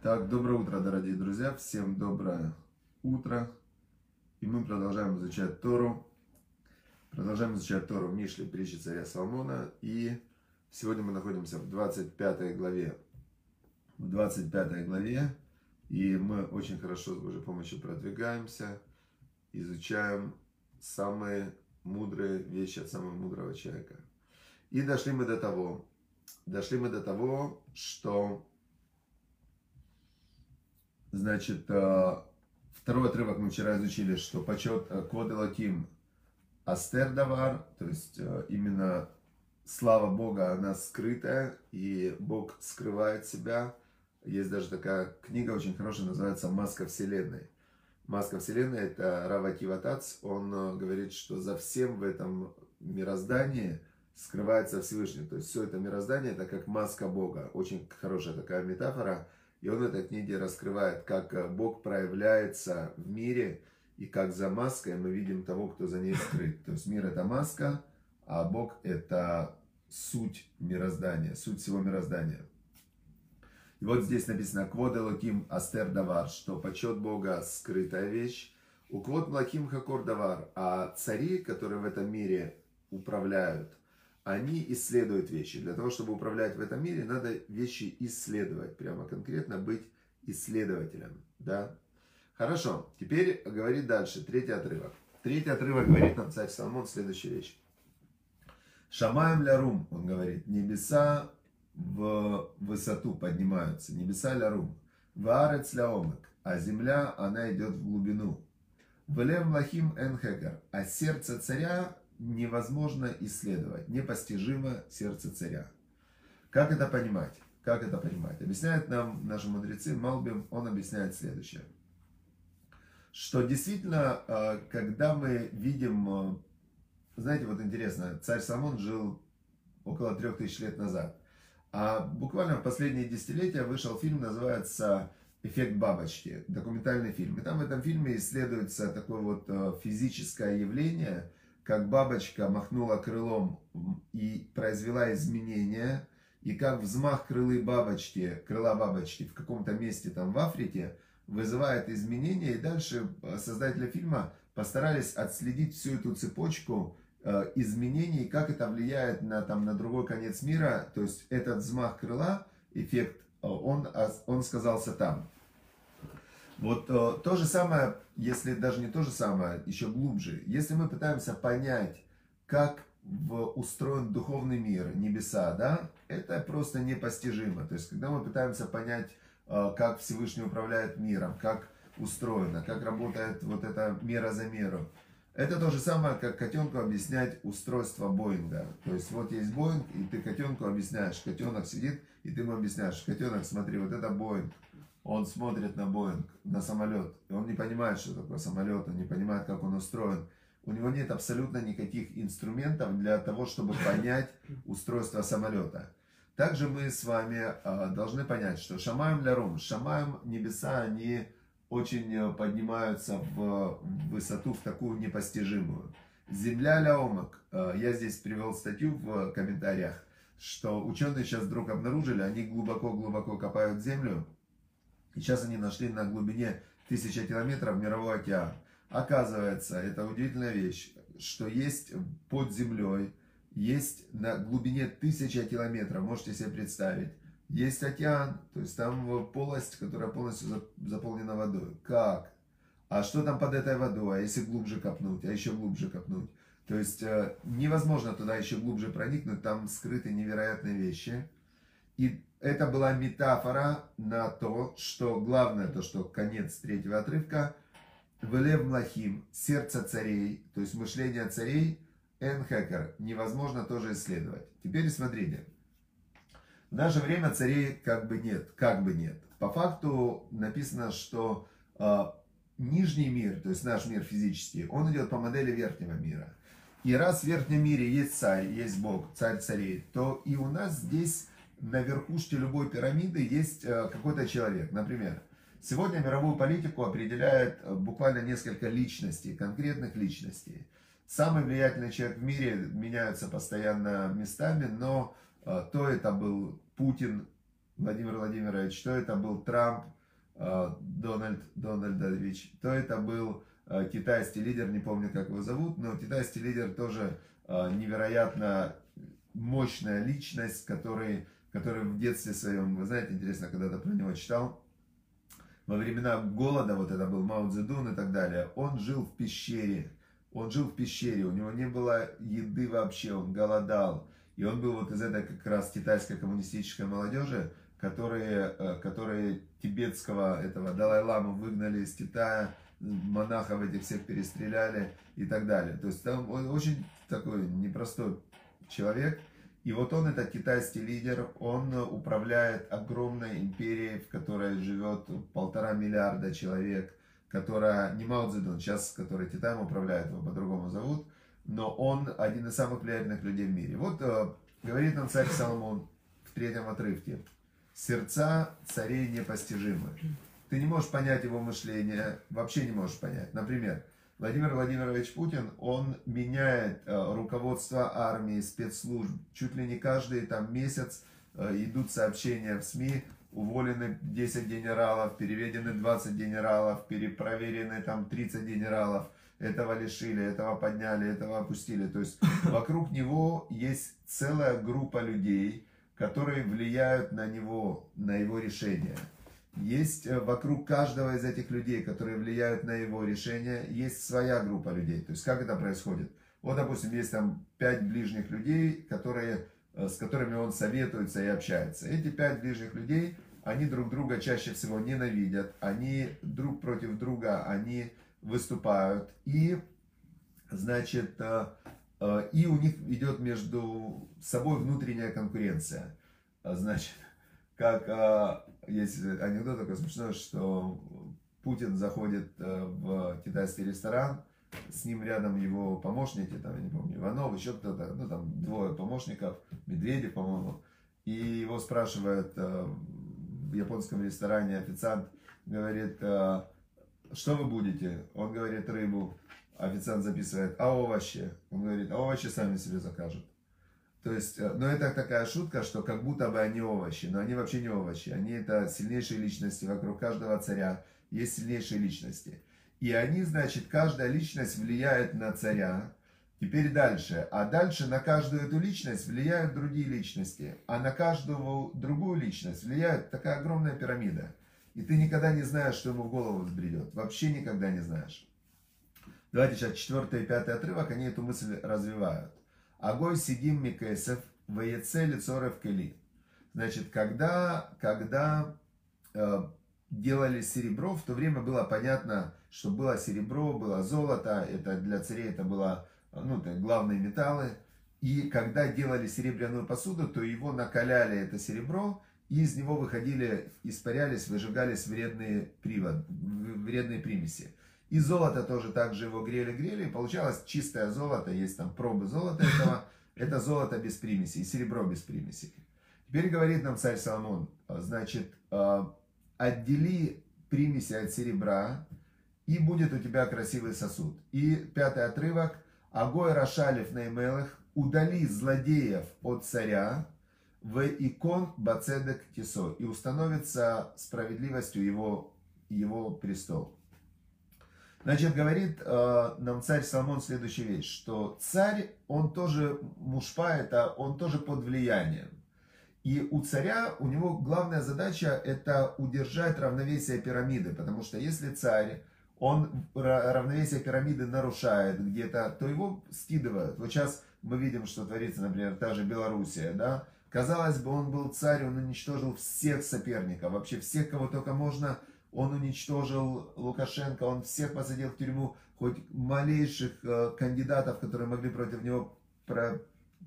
Так, доброе утро, дорогие друзья. Всем доброе утро. И мы продолжаем изучать Тору. Продолжаем изучать Тору Мишле, притчи царя Соломона. И сегодня мы находимся в 25 главе. В 25 главе. И мы очень хорошо с Божьей помощью продвигаемся. Изучаем самые мудрые вещи от самого мудрого человека. И дошли мы до того, дошли мы до того, что Значит, э, второй отрывок мы вчера изучили, что почет э, код Элоким Астердавар, то есть э, именно слава Бога, она скрытая, и Бог скрывает себя. Есть даже такая книга очень хорошая, называется «Маска Вселенной». Маска Вселенной – это Рава Киватац, он говорит, что за всем в этом мироздании скрывается Всевышний. То есть все это мироздание – это как маска Бога. Очень хорошая такая метафора – и он в этой книге раскрывает, как э, Бог проявляется в мире, и как за маской мы видим того, кто за ней скрыт. То есть мир это маска, а Бог это суть мироздания, суть всего мироздания. И вот здесь написано «Квод Элоким Астер Давар», что почет Бога скрытая вещь. У Квод Лаким Хакор Давар, а цари, которые в этом мире управляют, они исследуют вещи. Для того, чтобы управлять в этом мире, надо вещи исследовать, прямо конкретно быть исследователем. Да? Хорошо, теперь говорит дальше, третий отрывок. Третий отрывок говорит нам царь Соломон следующую вещь. Шамаем лярум, он говорит, небеса в высоту поднимаются, небеса лярум, ваарец ляомек, а земля, она идет в глубину. Влем лахим энхегар, а сердце царя невозможно исследовать, непостижимо сердце царя. Как это понимать? Как это понимать? Объясняет нам наши мудрецы, Малбим, он объясняет следующее. Что действительно, э, когда мы видим, э, знаете, вот интересно, царь Самон жил около трех тысяч лет назад. А буквально в последние десятилетия вышел фильм, называется «Эффект бабочки», документальный фильм. И там в этом фильме исследуется такое вот э, физическое явление – как бабочка махнула крылом и произвела изменения, и как взмах крылы бабочки, крыла бабочки в каком-то месте там в Африке вызывает изменения, и дальше э, создатели фильма постарались отследить всю эту цепочку э, изменений, как это влияет на, там, на другой конец мира, то есть этот взмах крыла, эффект, э, он, он сказался там. Вот э, то же самое, если даже не то же самое, еще глубже. Если мы пытаемся понять, как устроен духовный мир, небеса, да, это просто непостижимо. То есть, когда мы пытаемся понять, э, как Всевышний управляет миром, как устроено, как работает вот эта мера за меру, это то же самое, как котенку объяснять устройство Боинга. То есть вот есть Боинг, и ты котенку объясняешь. Котенок сидит, и ты ему объясняешь. Котенок, смотри, вот это Боинг он смотрит на Боинг, на самолет, и он не понимает, что такое самолет, он не понимает, как он устроен. У него нет абсолютно никаких инструментов для того, чтобы понять устройство самолета. Также мы с вами э, должны понять, что шамаем лярум, шамаем небеса, они очень э, поднимаются в высоту, в такую непостижимую. Земля ляомак, э, я здесь привел статью в комментариях, что ученые сейчас вдруг обнаружили, они глубоко-глубоко копают землю, и сейчас они нашли на глубине тысячи километров мировой океан. Оказывается, это удивительная вещь, что есть под землей, есть на глубине тысячи километров, можете себе представить, есть океан, то есть там полость, которая полностью заполнена водой. Как? А что там под этой водой? А если глубже копнуть? А еще глубже копнуть? То есть э, невозможно туда еще глубже проникнуть, там скрыты невероятные вещи. И это была метафора на то, что главное, то, что конец третьего отрывка, Велев Млахим, сердце царей, то есть мышление царей, Энхекер, невозможно тоже исследовать. Теперь смотрите, в наше время царей как бы нет, как бы нет. По факту написано, что э, нижний мир, то есть наш мир физический, он идет по модели верхнего мира. И раз в верхнем мире есть царь, есть Бог, царь царей, то и у нас здесь на верхушке любой пирамиды есть э, какой-то человек. Например, сегодня мировую политику определяет э, буквально несколько личностей, конкретных личностей. Самый влиятельный человек в мире меняется постоянно местами, но э, то это был Путин, Владимир Владимирович, то это был Трамп, Дональд Дональдович, то это был китайский лидер, не помню, как его зовут, но китайский лидер тоже невероятно мощная личность, который, который в детстве своем, вы знаете, интересно, когда-то про него читал, во времена голода, вот это был Мао Цзэдун и так далее, он жил в пещере, он жил в пещере, у него не было еды вообще, он голодал. И он был вот из этой как раз китайской коммунистической молодежи, которые, э, которые тибетского этого Далай-Ламу выгнали из Китая, монахов этих всех перестреляли и так далее. То есть там он очень такой непростой человек. И вот он, этот китайский лидер, он управляет огромной империей, в которой живет полтора миллиарда человек которая не Мао Цзэдун, сейчас, который Китаем управляет, его по-другому зовут, но он один из самых влиятельных людей в мире. Вот э, говорит нам царь Соломон в третьем отрывке. Сердца царей непостижимы. Ты не можешь понять его мышление, вообще не можешь понять. Например, Владимир Владимирович Путин, он меняет э, руководство армии, спецслужб. Чуть ли не каждый там месяц э, идут сообщения в СМИ уволены 10 генералов, переведены 20 генералов, перепроверены там 30 генералов, этого лишили, этого подняли, этого опустили. То есть вокруг него есть целая группа людей, которые влияют на него, на его решение. Есть э, вокруг каждого из этих людей, которые влияют на его решение, есть своя группа людей. То есть как это происходит? Вот, допустим, есть там пять ближних людей, которые Э, с которыми он советуется и общается. Эти пять ближних людей, они друг друга чаще всего ненавидят, они друг против друга, они выступают. И, значит, э, и у них идет между собой внутренняя конкуренция. Значит, как есть анекдот такой смешной, что Путин заходит в китайский ресторан, с ним рядом его помощники, там, я не помню, Иванов, еще кто-то, ну, там, двое помощников, Медведев, по-моему, и его спрашивает э, в японском ресторане официант, говорит, э, что вы будете? Он говорит, рыбу, официант записывает, а овощи? Он говорит, а овощи сами себе закажут. То есть, э, ну это такая шутка, что как будто бы они овощи, но они вообще не овощи, они это сильнейшие личности, вокруг каждого царя есть сильнейшие личности. И они, значит, каждая личность влияет на царя. Теперь дальше. А дальше на каждую эту личность влияют другие личности. А на каждую другую личность влияет такая огромная пирамида. И ты никогда не знаешь, что ему в голову взбредет. Вообще никогда не знаешь. Давайте сейчас четвертый и пятый отрывок, они эту мысль развивают. Агой сидим микесев, воеце лицорев кели. Значит, когда, когда э, делали серебро, в то время было понятно, что было серебро, было золото, это для царей это было ну, это главные металлы. И когда делали серебряную посуду, то его накаляли, это серебро, и из него выходили, испарялись, выжигались вредные, привод, вредные примеси. И золото тоже также его грели-грели, получалось чистое золото, есть там пробы золота этого, это золото без примесей, серебро без примесей. Теперь говорит нам царь Соломон, значит, а, отдели примеси от серебра, и будет у тебя красивый сосуд. И пятый отрывок. Агой Рашалев Неймелых, удали злодеев от царя, в икон Бацедек Тисо, и установится справедливостью его, его престол. Значит, говорит э, нам царь Соломон следующую вещь, что царь, он тоже мушпа, это он тоже под влиянием. И у царя, у него главная задача это удержать равновесие пирамиды, потому что если царь, он равновесие пирамиды нарушает где-то, то его скидывают. Вот сейчас мы видим, что творится, например, та же Белоруссия, да, Казалось бы, он был царь, он уничтожил всех соперников, вообще всех, кого только можно, он уничтожил Лукашенко, он всех посадил в тюрьму, хоть малейших э, кандидатов, которые могли против него про,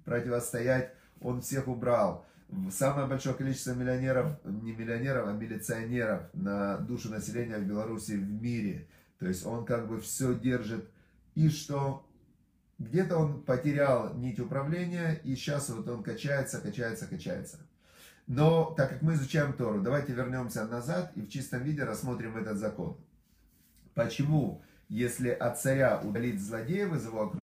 противостоять, он всех убрал самое большое количество миллионеров, не миллионеров, а милиционеров на душу населения в Беларуси в мире. То есть он как бы все держит. И что где-то он потерял нить управления, и сейчас вот он качается, качается, качается. Но так как мы изучаем Тору, давайте вернемся назад и в чистом виде рассмотрим этот закон. Почему, если от царя удалить злодеев из его окружения,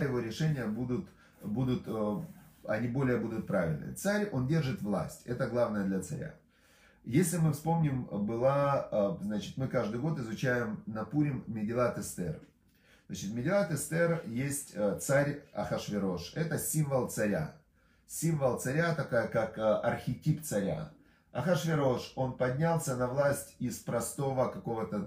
его решения будут, будут э, они более будут правильные. Царь, он держит власть. Это главное для царя. Если мы вспомним, была, э, значит, мы каждый год изучаем на Пурим Медилат Эстер. Значит, Медилат Эстер есть э, царь Ахашверош. Это символ царя. Символ царя, такая как архетип царя. Ахашверош, он поднялся на власть из простого какого-то,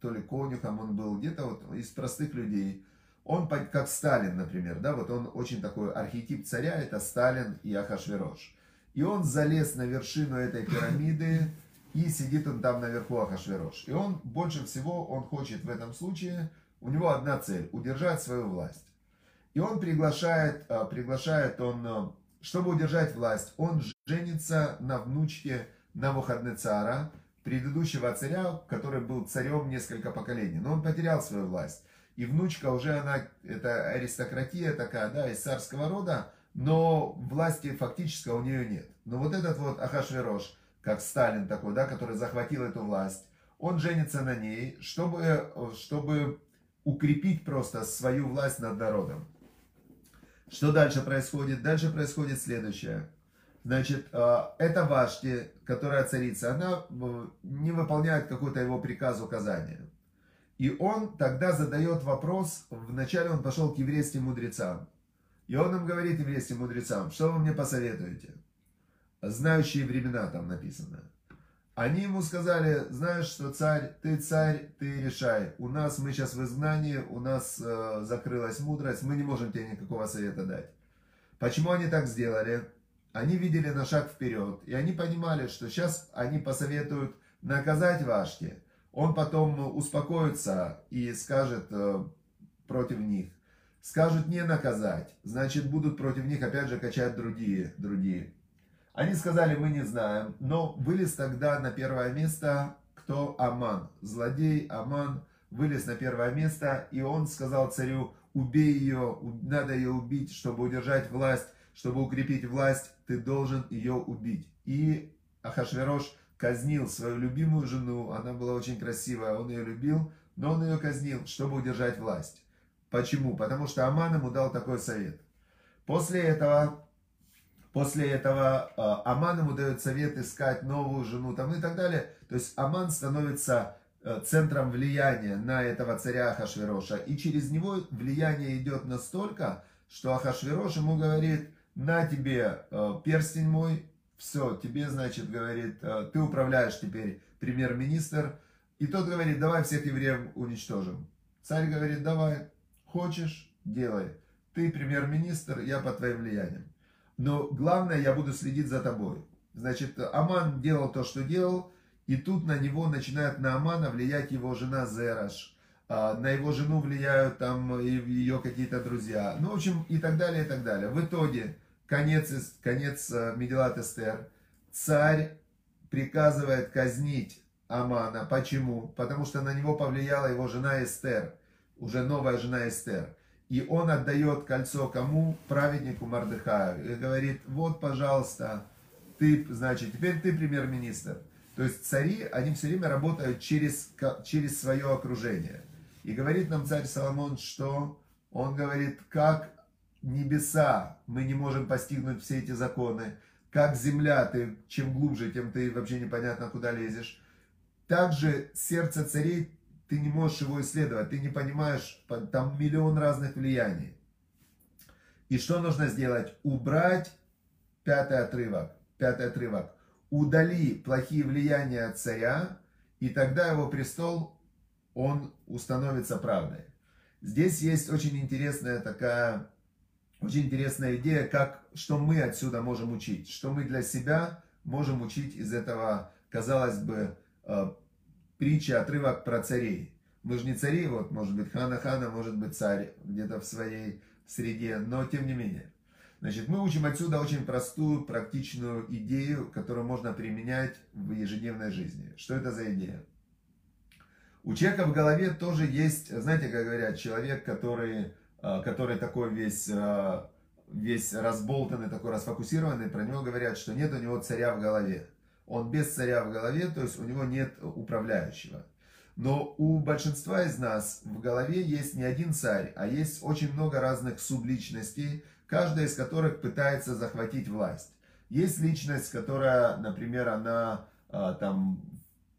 то ли конюхом он был, где-то вот из простых людей. Он, как Сталин, например, да, вот он очень такой архетип царя, это Сталин и Ахашверош. И он залез на вершину этой пирамиды, и сидит он там наверху Ахашверош. И он больше всего, он хочет в этом случае, у него одна цель, удержать свою власть. И он приглашает, а, приглашает он а, чтобы удержать власть, он женится на внучке Навуходнецара, предыдущего царя, который был царем несколько поколений. Но он потерял свою власть. И внучка уже она, это аристократия такая, да, из царского рода, но власти фактически у нее нет. Но вот этот вот Ахашверош, как Сталин такой, да, который захватил эту власть, он женится на ней, чтобы, чтобы укрепить просто свою власть над народом. Что дальше происходит? Дальше происходит следующее. Значит, э, эта Вашти, которая царица, она э, не выполняет какой-то его приказ, указания. И он тогда задает вопрос, вначале он пошел к еврейским мудрецам. И он им говорит еврейским мудрецам, что вы мне посоветуете? Знающие времена там написано. Они ему сказали, знаешь что, царь, ты царь, ты решай. У нас, мы сейчас в изгнании, у нас э, закрылась мудрость, мы не можем тебе никакого совета дать. Почему они так сделали? Они видели на шаг вперед, и они понимали, что сейчас они посоветуют наказать Вашки. Он потом успокоится и скажет э, против них. Скажут не наказать, значит будут против них опять же качать другие, другие. Они сказали, мы не знаем, но вылез тогда на первое место кто? Аман. Злодей Аман вылез на первое место, и он сказал царю, убей ее, надо ее убить, чтобы удержать власть, чтобы укрепить власть, ты должен ее убить. И Ахашверош казнил свою любимую жену, она была очень красивая, он ее любил, но он ее казнил, чтобы удержать власть. Почему? Потому что Аман ему дал такой совет. После этого После этого а, Аман ему дает совет искать новую жену там и так далее. То есть Аман становится э, центром влияния на этого царя Ахашвероша. И через него влияние идет настолько, что Ахашверош ему говорит, на тебе э, перстень мой, все, тебе, значит, говорит, э, ты управляешь теперь премьер-министр. И тот говорит, давай всех евреев уничтожим. Царь говорит, давай, хочешь, делай. Ты премьер-министр, я под твоим влиянием но главное, я буду следить за тобой. Значит, Аман делал то, что делал, и тут на него начинает на Амана влиять его жена Зераш, а, на его жену влияют там ее какие-то друзья, ну, в общем, и так далее, и так далее. В итоге, конец, конец э, Медилат Эстер, царь приказывает казнить Амана. Почему? Потому что на него повлияла его жена Эстер, уже новая жена Эстер. И он отдает кольцо кому? Праведнику Мардыхаю. И говорит, вот, пожалуйста, ты, значит, теперь ты премьер-министр. То есть цари, они все время работают через, через свое окружение. И говорит нам царь Соломон, что он говорит, как небеса мы не можем постигнуть все эти законы, как земля, ты чем глубже, тем ты вообще непонятно куда лезешь. Также сердце царей ты не можешь его исследовать, ты не понимаешь, там миллион разных влияний. И что нужно сделать? Убрать пятый отрывок, пятый отрывок. Удали плохие влияния от царя, и тогда его престол, он установится правдой. Здесь есть очень интересная такая, очень интересная идея, как, что мы отсюда можем учить, что мы для себя можем учить из этого, казалось бы, э, притча, отрывок про царей. Мы же не цари, вот, может быть, хана хана, может быть, царь где-то в своей среде, но тем не менее. Значит, мы учим отсюда очень простую, практичную идею, которую можно применять в ежедневной жизни. Что это за идея? У человека в голове тоже есть, знаете, как говорят, человек, который, а, который такой весь, а, весь разболтанный, такой расфокусированный, про него говорят, что нет у него царя в голове он без царя в голове, то есть у него нет управляющего. Но у большинства из нас в голове есть не один царь, а есть очень много разных субличностей, каждая из которых пытается захватить власть. Есть личность, которая, например, она а, там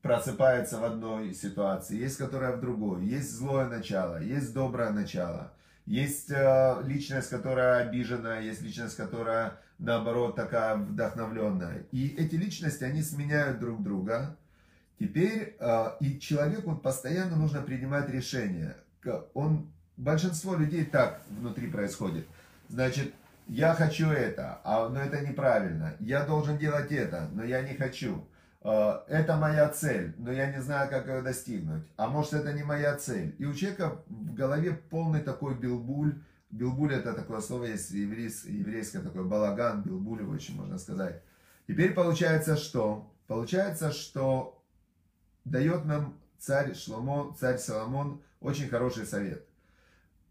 просыпается в одной ситуации, есть которая в другой, есть злое начало, есть доброе начало, есть э, личность, которая обижена, есть личность, которая наоборот такая вдохновленная. И эти личности, они сменяют друг друга. Теперь э, и человеку постоянно нужно принимать решения. Он, большинство людей так внутри происходит. Значит, я хочу это, а, но это неправильно. Я должен делать это, но я не хочу. Э, это моя цель, но я не знаю, как ее достигнуть. А может, это не моя цель. И у человека в голове полный такой билбуль. Билбуль это такое слово есть еврейское, такое балаган, билбуль очень можно сказать. Теперь получается что? Получается, что дает нам царь Шломо, царь Соломон очень хороший совет.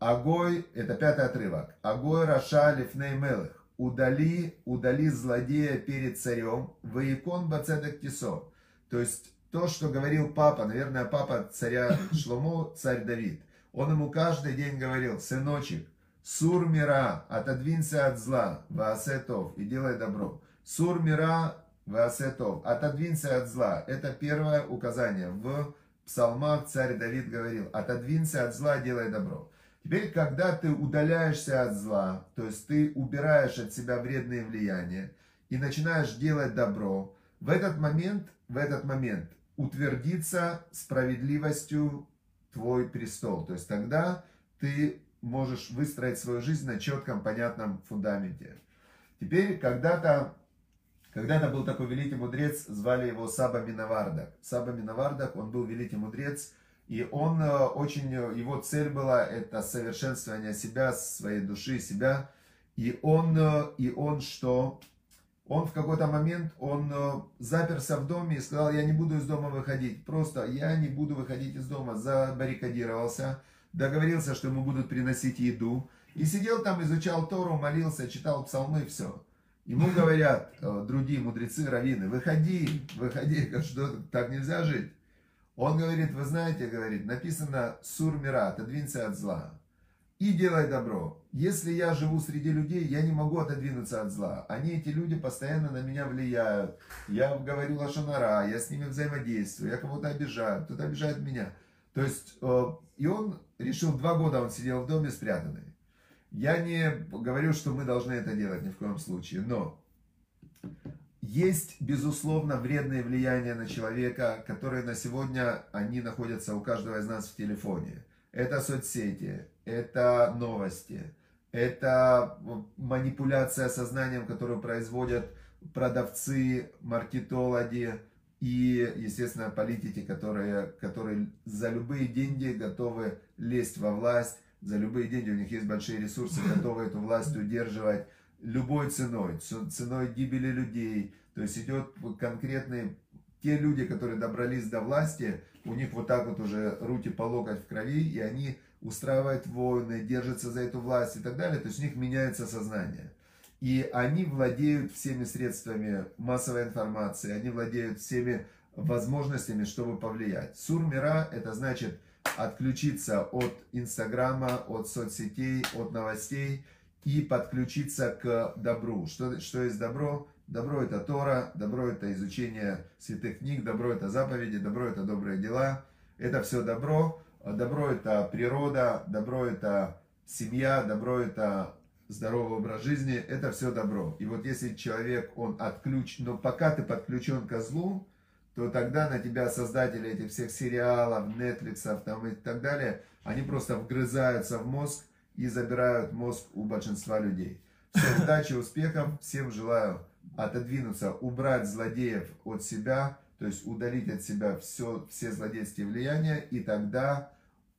Агой, это пятый отрывок. Агой Раша Лифней Мелых удали, удали злодея перед царем, воикон бацедек тисо. То есть то, что говорил папа, наверное, папа царя Шломо, царь Давид. Он ему каждый день говорил, сыночек, сур мира, отодвинься от зла, ваасетов, и делай добро. Сур мира, ваасетов, отодвинься от зла. Это первое указание. В псалмах царь Давид говорил, отодвинься от зла, делай добро. Теперь, когда ты удаляешься от зла, то есть ты убираешь от себя вредные влияния и начинаешь делать добро, в этот момент, в этот момент утвердится справедливостью твой престол. То есть тогда ты можешь выстроить свою жизнь на четком, понятном фундаменте. Теперь, когда-то когда-то был такой великий мудрец, звали его Саба Миновардак. Саба Миновардак, он был великий мудрец, и он э, очень, э, его цель была это совершенствование себя, своей души, себя. И он, э, и он что? Он в какой-то момент, он заперся в доме и сказал, я не буду из дома выходить. Просто я не буду выходить из дома. Забаррикадировался, договорился, что ему будут приносить еду. И сидел там, изучал Тору, молился, читал псалмы, все. Ему говорят другие мудрецы, раввины, выходи, выходи, что так нельзя жить. Он говорит, вы знаете, говорит, написано «Сур мира», отодвинься от зла. И делай добро. Если я живу среди людей, я не могу отодвинуться от зла. Они, эти люди, постоянно на меня влияют. Я говорю лошонара, я с ними взаимодействую, я кого-то обижаю, кто-то обижает меня. То есть, э, и он решил, два года он сидел в доме спрятанный. Я не говорю, что мы должны это делать ни в коем случае, но есть, безусловно, вредные влияния на человека, которые на сегодня, они находятся у каждого из нас в телефоне. Это соцсети, это новости, это манипуляция сознанием, которую производят продавцы, маркетологи и, естественно, политики, которые, которые за любые деньги готовы лезть во власть, за любые деньги, у них есть большие ресурсы, готовы эту власть удерживать любой ценой, ценой гибели людей. То есть идет конкретные, те люди, которые добрались до власти, у них вот так вот уже руки по локоть в крови, и они устраивают войны, держатся за эту власть и так далее. То есть у них меняется сознание. И они владеют всеми средствами массовой информации, они владеют всеми возможностями, чтобы повлиять. Сурмира это значит отключиться от Инстаграма, от соцсетей, от новостей – и подключиться к добру. Что, что есть добро? Добро это Тора, добро это изучение святых книг, добро это заповеди, добро это добрые дела. Это все добро. Добро это природа, добро это семья, добро это здоровый образ жизни. Это все добро. И вот если человек, он отключен, но пока ты подключен к злу, то тогда на тебя создатели этих всех сериалов, Netflix там и так далее, они просто вгрызаются в мозг, и забирают мозг у большинства людей. Все, удачи, успехов, всем желаю отодвинуться, убрать злодеев от себя, то есть удалить от себя все, все злодейские влияния, и тогда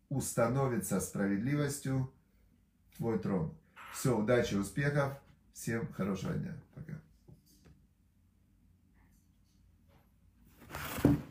установится справедливостью твой трон. Все, удачи, успехов, всем хорошего дня, пока. Thank you.